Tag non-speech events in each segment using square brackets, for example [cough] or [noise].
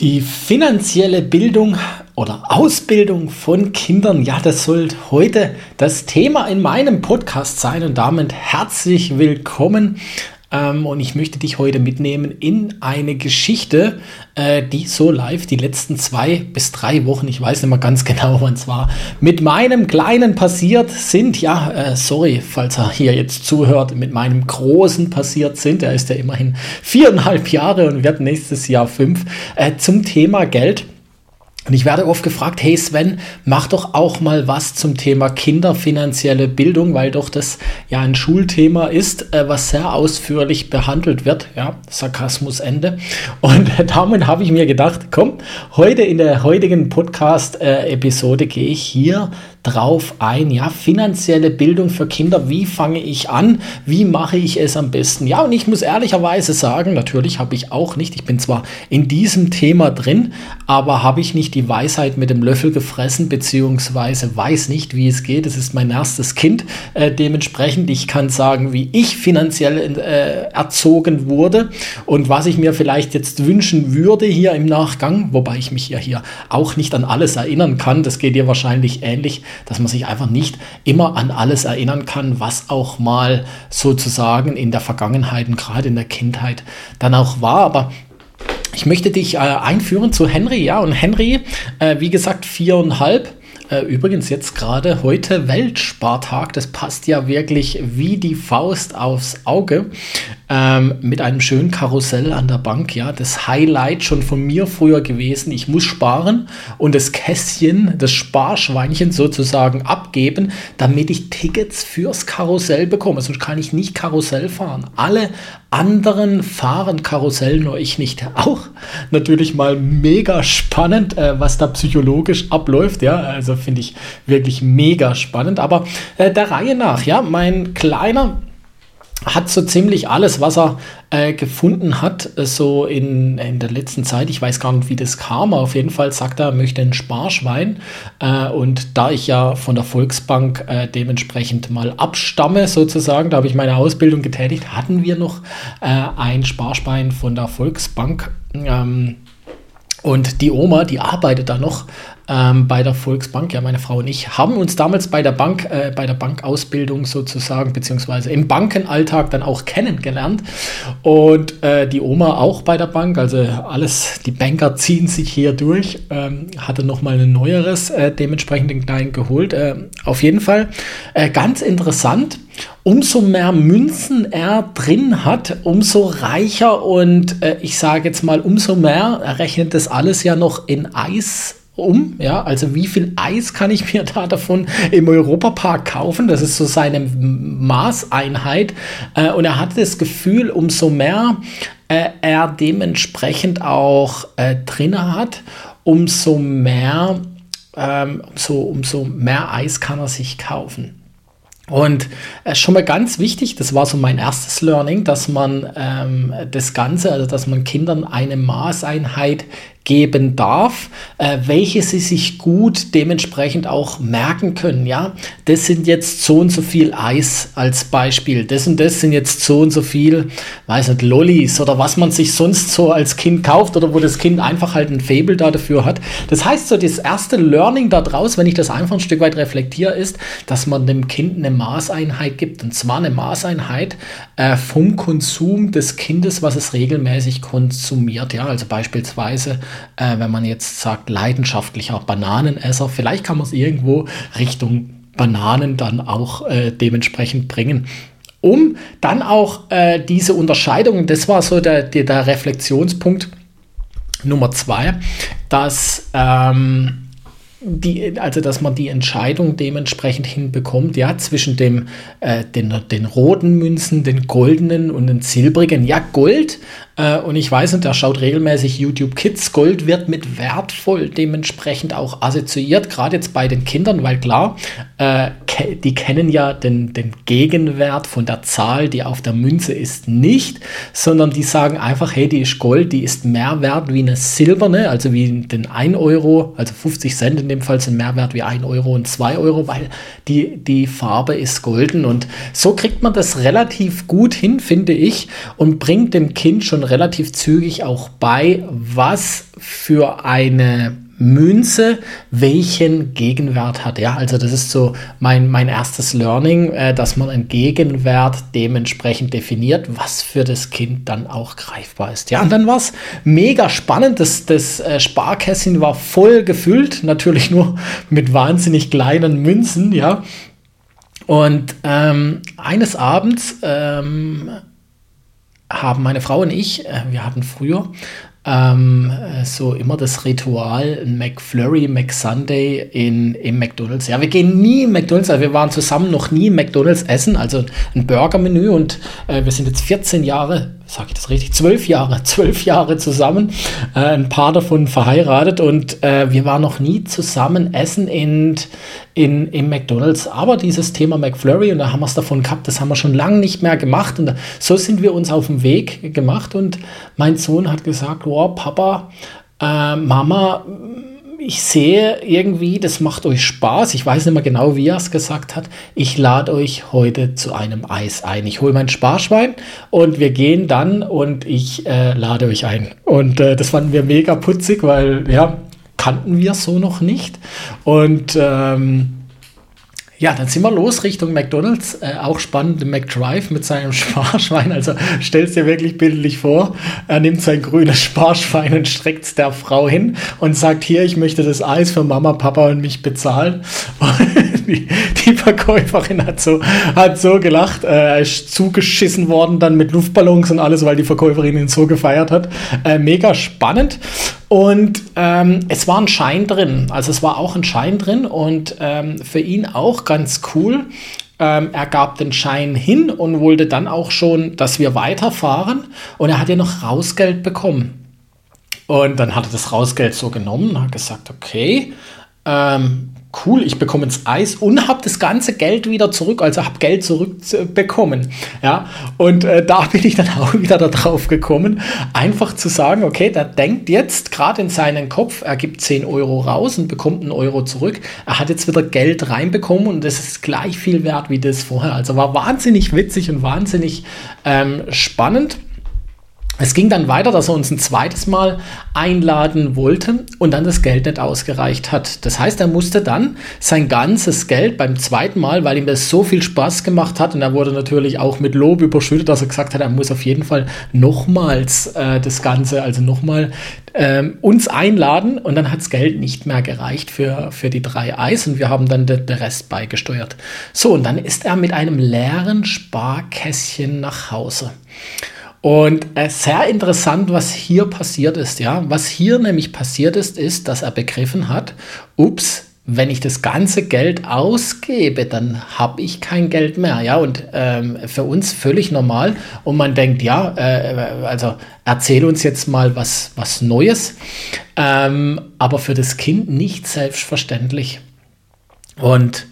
Die finanzielle Bildung oder Ausbildung von Kindern, ja, das soll heute das Thema in meinem Podcast sein. Und damit herzlich willkommen ähm, und ich möchte dich heute mitnehmen in eine Geschichte, äh, die so live die letzten zwei bis drei Wochen, ich weiß nicht mehr ganz [laughs] genau, wann es war, mit meinem Kleinen passiert sind. Ja, äh, sorry, falls er hier jetzt zuhört, mit meinem Großen passiert sind. Er ist ja immerhin viereinhalb Jahre und wird nächstes Jahr fünf. Äh, zum Thema Geld. Und ich werde oft gefragt, hey Sven, mach doch auch mal was zum Thema kinderfinanzielle Bildung, weil doch das ja ein Schulthema ist, äh, was sehr ausführlich behandelt wird. Ja, Sarkasmus Ende. Und [laughs] damit habe ich mir gedacht, komm, heute in der heutigen Podcast-Episode gehe ich hier drauf ein. Ja, finanzielle Bildung für Kinder. Wie fange ich an? Wie mache ich es am besten? Ja, und ich muss ehrlicherweise sagen, natürlich habe ich auch nicht, ich bin zwar in diesem Thema drin, aber habe ich nicht die Weisheit mit dem Löffel gefressen, beziehungsweise weiß nicht, wie es geht. Es ist mein erstes Kind. Äh, dementsprechend, ich kann sagen, wie ich finanziell äh, erzogen wurde und was ich mir vielleicht jetzt wünschen würde hier im Nachgang, wobei ich mich ja hier auch nicht an alles erinnern kann. Das geht dir wahrscheinlich ähnlich dass man sich einfach nicht immer an alles erinnern kann, was auch mal sozusagen in der Vergangenheit und gerade in der Kindheit dann auch war. Aber ich möchte dich äh, einführen zu Henry, ja, und Henry, äh, wie gesagt, viereinhalb. Äh, übrigens jetzt gerade heute Weltspartag, das passt ja wirklich wie die Faust aufs Auge ähm, mit einem schönen Karussell an der Bank. Ja, das Highlight schon von mir früher gewesen. Ich muss sparen und das Kästchen, das Sparschweinchen sozusagen abgeben, damit ich Tickets fürs Karussell bekomme. Sonst kann ich nicht Karussell fahren. Alle anderen fahren Karussell, nur ich nicht. [laughs] Auch natürlich mal mega spannend, äh, was da psychologisch abläuft. Ja, also finde ich wirklich mega spannend. Aber äh, der Reihe nach, ja, mein kleiner hat so ziemlich alles, was er äh, gefunden hat, äh, so in, in der letzten Zeit. Ich weiß gar nicht, wie das kam. Auf jeden Fall sagt er, er möchte ein Sparschwein. Äh, und da ich ja von der Volksbank äh, dementsprechend mal abstamme, sozusagen, da habe ich meine Ausbildung getätigt, hatten wir noch äh, ein Sparschwein von der Volksbank. Ähm, und die Oma, die arbeitet da noch ähm, bei der Volksbank, ja, meine Frau und ich, haben uns damals bei der Bank, äh, bei der Bankausbildung sozusagen, beziehungsweise im Bankenalltag dann auch kennengelernt. Und äh, die Oma auch bei der Bank, also alles, die Banker ziehen sich hier durch, ähm, hatte nochmal ein neueres, äh, dementsprechend den kleinen geholt. Äh, auf jeden Fall äh, ganz interessant. Umso mehr Münzen er drin hat, umso reicher und äh, ich sage jetzt mal, umso mehr, er rechnet das alles ja noch in Eis um. Ja, also wie viel Eis kann ich mir [laughs] da davon im Europapark kaufen? Das ist so seine Maßeinheit. Äh, und er hatte das Gefühl, umso mehr äh, er dementsprechend auch äh, drin hat, umso mehr, ähm, umso, umso mehr Eis kann er sich kaufen. Und äh, schon mal ganz wichtig, das war so mein erstes Learning, dass man ähm, das Ganze, also dass man Kindern eine Maßeinheit geben darf, äh, welche sie sich gut dementsprechend auch merken können. Ja, das sind jetzt so und so viel Eis als Beispiel. Das und das sind jetzt so und so viel, weiß nicht, Lollis oder was man sich sonst so als Kind kauft oder wo das Kind einfach halt ein Fable da dafür hat. Das heißt so, das erste Learning da draus, wenn ich das einfach ein Stück weit reflektiere, ist, dass man dem Kind eine Maßeinheit gibt und zwar eine Maßeinheit äh, vom Konsum des Kindes, was es regelmäßig konsumiert. Ja, also beispielsweise äh, wenn man jetzt sagt, leidenschaftlicher Bananenesser, vielleicht kann man es irgendwo Richtung Bananen dann auch äh, dementsprechend bringen. Um dann auch äh, diese Unterscheidung, das war so der, der, der Reflexionspunkt Nummer zwei, dass ähm, die, also dass man die Entscheidung dementsprechend hinbekommt, ja, zwischen dem, äh, den, den roten Münzen, den goldenen und den silbrigen. Ja, Gold, äh, und ich weiß nicht, der schaut regelmäßig YouTube Kids, Gold wird mit wertvoll dementsprechend auch assoziiert, gerade jetzt bei den Kindern, weil klar, äh, die kennen ja den, den Gegenwert von der Zahl, die auf der Münze ist, nicht, sondern die sagen einfach, hey, die ist Gold, die ist mehr wert wie eine silberne, also wie den 1 Euro, also 50 Cent in dem Fall sind mehr wert wie 1 Euro und 2 Euro, weil die, die Farbe ist golden. Und so kriegt man das relativ gut hin, finde ich, und bringt dem Kind schon relativ zügig auch bei, was für eine Münze welchen Gegenwert hat. Ja, also das ist so mein, mein erstes Learning, äh, dass man einen Gegenwert dementsprechend definiert, was für das Kind dann auch greifbar ist. Ja, und dann war es mega spannend. Das, das äh, Sparkästchen war voll gefüllt, natürlich nur mit wahnsinnig kleinen Münzen, ja. Und ähm, eines Abends ähm, haben meine Frau und ich, äh, wir hatten früher ähm, so immer das Ritual, ein McFlurry, McSunday in, im McDonalds. Ja, wir gehen nie in McDonalds, also wir waren zusammen noch nie im McDonalds essen, also ein Burgermenü und äh, wir sind jetzt 14 Jahre sage ich das richtig, zwölf Jahre, [laughs] zwölf Jahre zusammen, äh, ein paar davon verheiratet und äh, wir waren noch nie zusammen essen in, in, im McDonalds. Aber dieses Thema McFlurry, und da haben wir es davon gehabt, das haben wir schon lange nicht mehr gemacht. Und so sind wir uns auf den Weg gemacht. Und mein Sohn hat gesagt, wow, Papa, äh, Mama, ich sehe irgendwie, das macht euch Spaß. Ich weiß nicht mehr genau, wie er es gesagt hat. Ich lade euch heute zu einem Eis ein. Ich hole mein Sparschwein und wir gehen dann und ich äh, lade euch ein. Und äh, das fanden wir mega putzig, weil ja, kannten wir so noch nicht. Und ähm, ja, dann sind wir los Richtung McDonalds. Äh, auch spannend, McDrive mit seinem [laughs] Sparschwein. Also stellst dir wirklich bildlich vor, er nimmt sein grünes Sparschwein und streckt es der Frau hin und sagt, hier, ich möchte das Eis für Mama, Papa und mich bezahlen. [laughs] die, die, Verkäuferin hat so, hat so gelacht. Äh, er ist zugeschissen worden dann mit Luftballons und alles, weil die Verkäuferin ihn so gefeiert hat. Äh, mega spannend. Und ähm, es war ein Schein drin. Also es war auch ein Schein drin und ähm, für ihn auch ganz cool. Ähm, er gab den Schein hin und wollte dann auch schon, dass wir weiterfahren. Und er hat ja noch Rausgeld bekommen. Und dann hat er das Rausgeld so genommen und hat gesagt, okay, ähm, cool, ich bekomme ins Eis und habe das ganze Geld wieder zurück, also habe Geld zurückbekommen. Ja, und äh, da [laughs] bin ich dann auch wieder darauf gekommen, einfach zu sagen, okay, der denkt jetzt gerade in seinen Kopf, er gibt 10 Euro raus und bekommt einen Euro zurück. Er hat jetzt wieder Geld reinbekommen und das ist gleich viel wert wie das vorher. Also war wahnsinnig witzig und wahnsinnig ähm, spannend. Es ging dann weiter, dass er uns ein zweites Mal einladen wollte und dann das Geld nicht ausgereicht hat. Das heißt, er musste dann sein ganzes Geld beim zweiten Mal, weil ihm das so viel Spaß gemacht hat und er wurde natürlich auch mit Lob überschüttet, dass er gesagt hat, er muss auf jeden Fall nochmals äh, das Ganze, also nochmal ähm, uns einladen und dann hat das Geld nicht mehr gereicht für, für die drei Eis und wir haben dann den Rest beigesteuert. So, und dann ist er mit einem leeren Sparkästchen nach Hause. Und äh, sehr interessant, was hier passiert ist, ja. Was hier nämlich passiert ist, ist, dass er begriffen hat, ups, wenn ich das ganze Geld ausgebe, dann habe ich kein Geld mehr, ja. Und ähm, für uns völlig normal. Und man denkt, ja, äh, also erzähl uns jetzt mal was, was Neues. Ähm, aber für das Kind nicht selbstverständlich. Und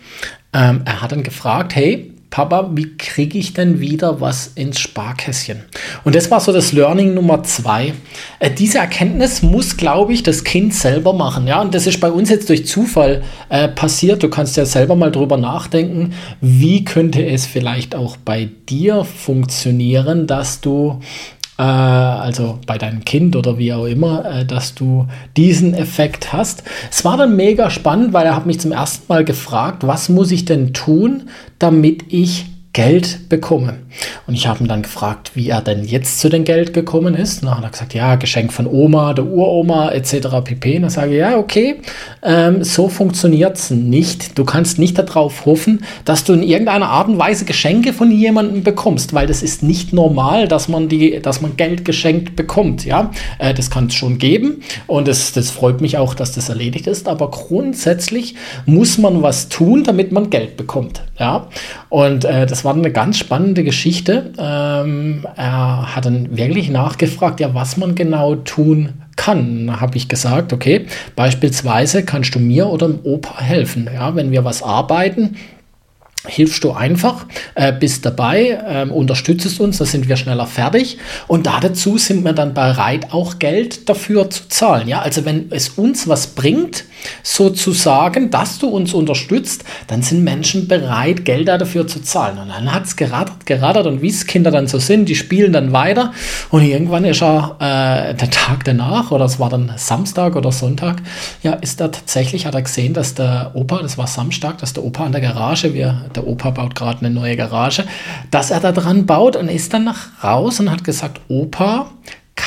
ähm, er hat dann gefragt, hey, Papa, wie kriege ich denn wieder was ins Sparkästchen? Und das war so das Learning Nummer zwei. Äh, diese Erkenntnis muss, glaube ich, das Kind selber machen. Ja, und das ist bei uns jetzt durch Zufall äh, passiert. Du kannst ja selber mal drüber nachdenken, wie könnte es vielleicht auch bei dir funktionieren, dass du äh, also bei deinem Kind oder wie auch immer, äh, dass du diesen Effekt hast. Es war dann mega spannend, weil er hat mich zum ersten Mal gefragt, was muss ich denn tun, damit ich Geld bekomme. Und ich habe ihn dann gefragt, wie er denn jetzt zu dem Geld gekommen ist. Und dann hat er gesagt, ja, Geschenk von Oma, der Uroma etc. pp. Und dann sage ich, ja, okay, ähm, so funktioniert es nicht. Du kannst nicht darauf hoffen, dass du in irgendeiner Art und Weise Geschenke von jemandem bekommst, weil das ist nicht normal, dass man, die, dass man Geld geschenkt bekommt. Ja? Äh, das kann es schon geben und das, das freut mich auch, dass das erledigt ist. Aber grundsätzlich muss man was tun, damit man Geld bekommt. Ja? Und äh, das war eine ganz spannende Geschichte. Ähm, er hat dann wirklich nachgefragt, ja, was man genau tun kann. Da habe ich gesagt, okay, beispielsweise kannst du mir oder dem Opa helfen. Ja, wenn wir was arbeiten, hilfst du einfach, äh, bist dabei, äh, unterstützt uns, da sind wir schneller fertig und dazu sind wir dann bereit, auch Geld dafür zu zahlen. Ja, also wenn es uns was bringt, sozusagen, dass du uns unterstütst, dann sind Menschen bereit, Geld dafür zu zahlen. Und dann hat es gerattert, gerattert und wie es Kinder dann so sind, die spielen dann weiter und irgendwann ist er äh, der Tag danach oder es war dann Samstag oder Sonntag, ja, ist er tatsächlich, hat er gesehen, dass der Opa, das war Samstag, dass der Opa an der Garage, wir der Opa baut gerade eine neue Garage, dass er da dran baut und ist dann nach raus und hat gesagt, Opa,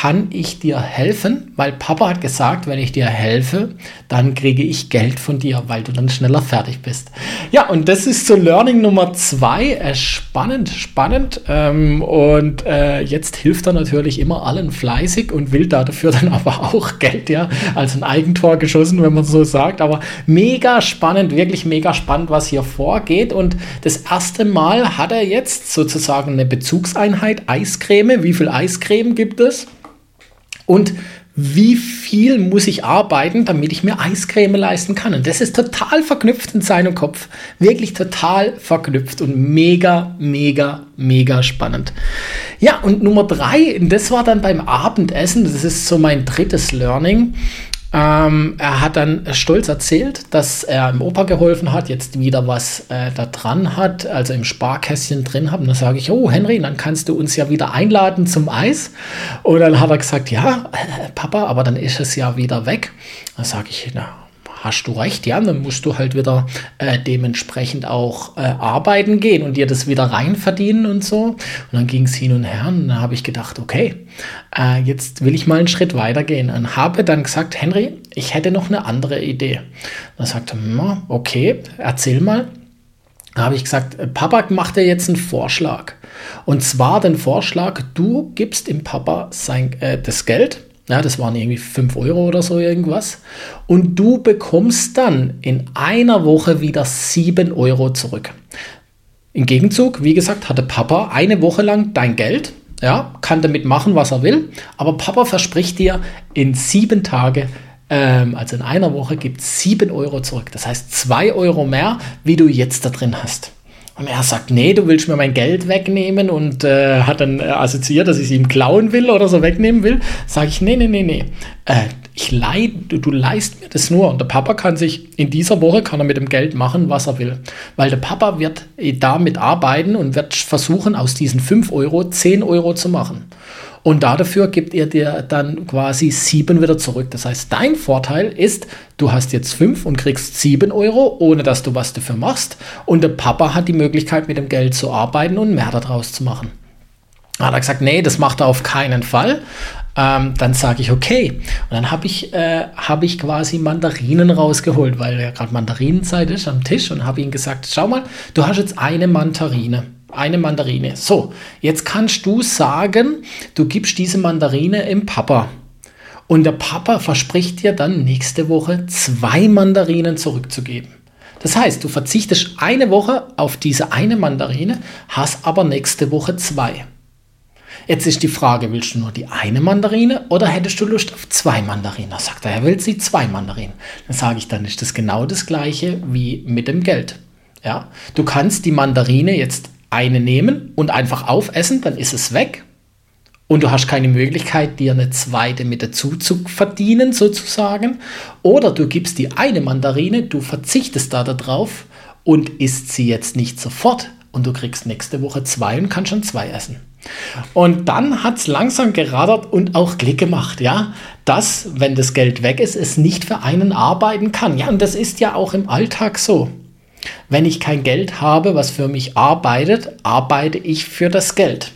kann ich dir helfen? Weil Papa hat gesagt, wenn ich dir helfe, dann kriege ich Geld von dir, weil du dann schneller fertig bist. Ja, und das ist so Learning Nummer zwei. Äh, spannend, spannend. Ähm, und äh, jetzt hilft er natürlich immer allen fleißig und will dafür [laughs] dann aber auch Geld, ja, als ein Eigentor geschossen, wenn man so sagt. Aber mega spannend, wirklich mega spannend, was hier vorgeht. Und das erste Mal hat er jetzt sozusagen eine Bezugseinheit Eiscreme. Wie viel Eiscreme gibt es? Und wie viel muss ich arbeiten, damit ich mir Eiscreme leisten kann? Und das ist total verknüpft in seinem Kopf. Wirklich total verknüpft und mega, mega, mega spannend. Ja, und Nummer drei, das war dann beim Abendessen, das ist so mein drittes Learning. Ähm, er hat dann stolz erzählt, dass er im Opa geholfen hat, jetzt wieder was äh, da dran hat, also im Sparkästchen drin hat. Und dann sage ich, oh Henry, dann kannst du uns ja wieder einladen zum Eis. Und dann hat er gesagt, ja, äh, Papa, aber dann ist es ja wieder weg. Dann sage ich, na, hast du recht, ja, dann musst du halt wieder äh, dementsprechend auch äh, arbeiten gehen und dir das wieder rein verdienen und so. Und dann ging es hin und her und dann habe ich gedacht, okay, äh, jetzt will ich mal einen Schritt weiter gehen und habe dann gesagt, Henry, ich hätte noch eine andere Idee. Dann sagte er, okay, erzähl mal. Da habe ich gesagt, äh, Papa macht dir jetzt einen Vorschlag. Und zwar den Vorschlag, du gibst dem Papa sein, äh, das Geld ja, das waren irgendwie 5 Euro oder so irgendwas. Und du bekommst dann in einer Woche wieder 7 Euro zurück. Im Gegenzug, wie gesagt, hatte Papa eine Woche lang dein Geld. Ja, kann damit machen, was er will. Aber Papa verspricht dir, in sieben Tage, ähm, also in einer Woche, gibt es 7 Euro zurück. Das heißt 2 Euro mehr, wie du jetzt da drin hast. Und er sagt, nee, du willst mir mein Geld wegnehmen und äh, hat dann äh, assoziiert, dass ich es ihm klauen will oder so wegnehmen will. Sage ich, nee, nee, nee, nee. Äh, ich leih, du, du leist mir das nur. Und der Papa kann sich in dieser Woche kann er mit dem Geld machen, was er will. Weil der Papa wird äh, damit arbeiten und wird versuchen, aus diesen 5 Euro 10 Euro zu machen. Und dafür gibt er dir dann quasi sieben wieder zurück. Das heißt, dein Vorteil ist, du hast jetzt fünf und kriegst sieben Euro, ohne dass du was dafür machst. Und der Papa hat die Möglichkeit, mit dem Geld zu arbeiten und mehr daraus zu machen. Hat er gesagt, nee, das macht er auf keinen Fall. Ähm, dann sage ich, okay. Und dann habe ich, äh, hab ich quasi Mandarinen rausgeholt, weil ja gerade Mandarinenzeit ist am Tisch und habe ihm gesagt, schau mal, du hast jetzt eine Mandarine eine Mandarine. So, jetzt kannst du sagen, du gibst diese Mandarine im Papa. Und der Papa verspricht dir dann nächste Woche zwei Mandarinen zurückzugeben. Das heißt, du verzichtest eine Woche auf diese eine Mandarine, hast aber nächste Woche zwei. Jetzt ist die Frage, willst du nur die eine Mandarine oder hättest du Lust auf zwei Mandarinen? Da sagt er, er will sie zwei Mandarinen. Dann sage ich, dann ist das genau das gleiche wie mit dem Geld. Ja, du kannst die Mandarine jetzt eine nehmen und einfach aufessen, dann ist es weg. Und du hast keine Möglichkeit, dir eine zweite mit dazu zu verdienen, sozusagen. Oder du gibst die eine Mandarine, du verzichtest da darauf und isst sie jetzt nicht sofort. Und du kriegst nächste Woche zwei und kannst schon zwei essen. Und dann hat es langsam geradert und auch Klick gemacht, ja, dass, wenn das Geld weg ist, es nicht für einen arbeiten kann. Ja, und das ist ja auch im Alltag so. Wenn ich kein Geld habe, was für mich arbeitet, arbeite ich für das Geld.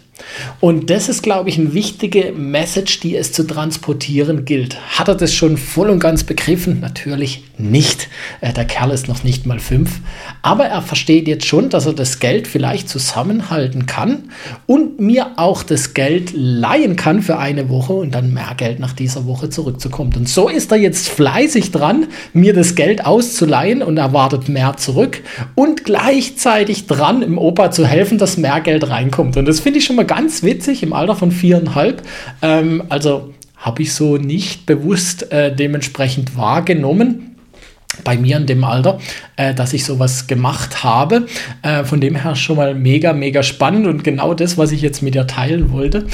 Und das ist, glaube ich, eine wichtige Message, die es zu transportieren gilt. Hat er das schon voll und ganz begriffen? Natürlich nicht. Äh, der Kerl ist noch nicht mal fünf. Aber er versteht jetzt schon, dass er das Geld vielleicht zusammenhalten kann und mir auch das Geld leihen kann für eine Woche und dann mehr Geld nach dieser Woche zurückzukommen. Und so ist er jetzt fleißig dran, mir das Geld auszuleihen und erwartet mehr zurück und gleichzeitig dran, im Opa zu helfen, dass mehr Geld reinkommt. Und das finde ich schon mal ganz witzig im Alter von viereinhalb. Ähm, also habe ich so nicht bewusst äh, dementsprechend wahrgenommen bei mir in dem Alter, äh, dass ich sowas gemacht habe. Äh, von dem her schon mal mega, mega spannend und genau das, was ich jetzt mit dir teilen wollte.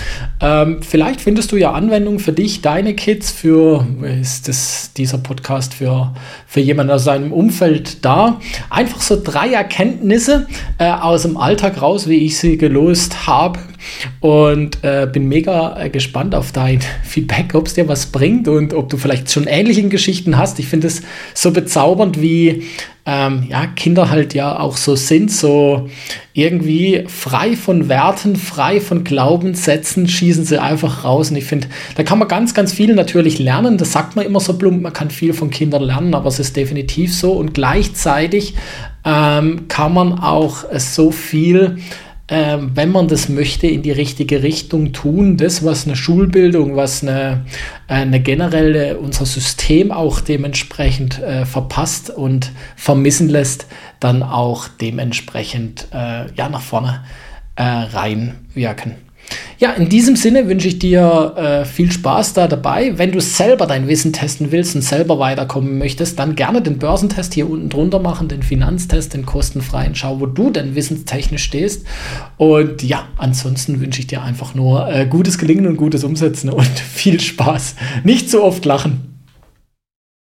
Ähm, vielleicht findest du ja Anwendung für dich, deine Kids, für ist das, dieser Podcast für, für jemanden aus seinem Umfeld da. Einfach so drei Erkenntnisse äh, aus dem Alltag raus, wie ich sie gelost habe und äh, bin mega äh, gespannt auf dein [laughs] Feedback, ob es dir was bringt und ob du vielleicht schon ähnliche Geschichten hast. Ich finde es so bezaubernd, wie ähm, ja, Kinder halt ja auch so sind, so irgendwie frei von Werten, frei von Glaubenssätzen, schießen sie einfach raus. Und ich finde, da kann man ganz, ganz viel natürlich lernen. Das sagt man immer so plump, man kann viel von Kindern lernen, aber es ist definitiv so. Und gleichzeitig ähm, kann man auch so viel äh, wenn man das möchte, in die richtige Richtung tun. Das, was eine Schulbildung, was eine, eine generelle, unser System auch dementsprechend äh, verpasst und vermissen lässt, dann auch dementsprechend äh, ja, nach vorne äh, reinwirken. Ja, in diesem Sinne wünsche ich dir äh, viel Spaß da dabei. Wenn du selber dein Wissen testen willst und selber weiterkommen möchtest, dann gerne den Börsentest hier unten drunter machen, den Finanztest, den kostenfreien. Schau, wo du denn wissenstechnisch stehst. Und ja, ansonsten wünsche ich dir einfach nur äh, gutes Gelingen und gutes Umsetzen und [laughs] viel Spaß. Nicht so oft lachen.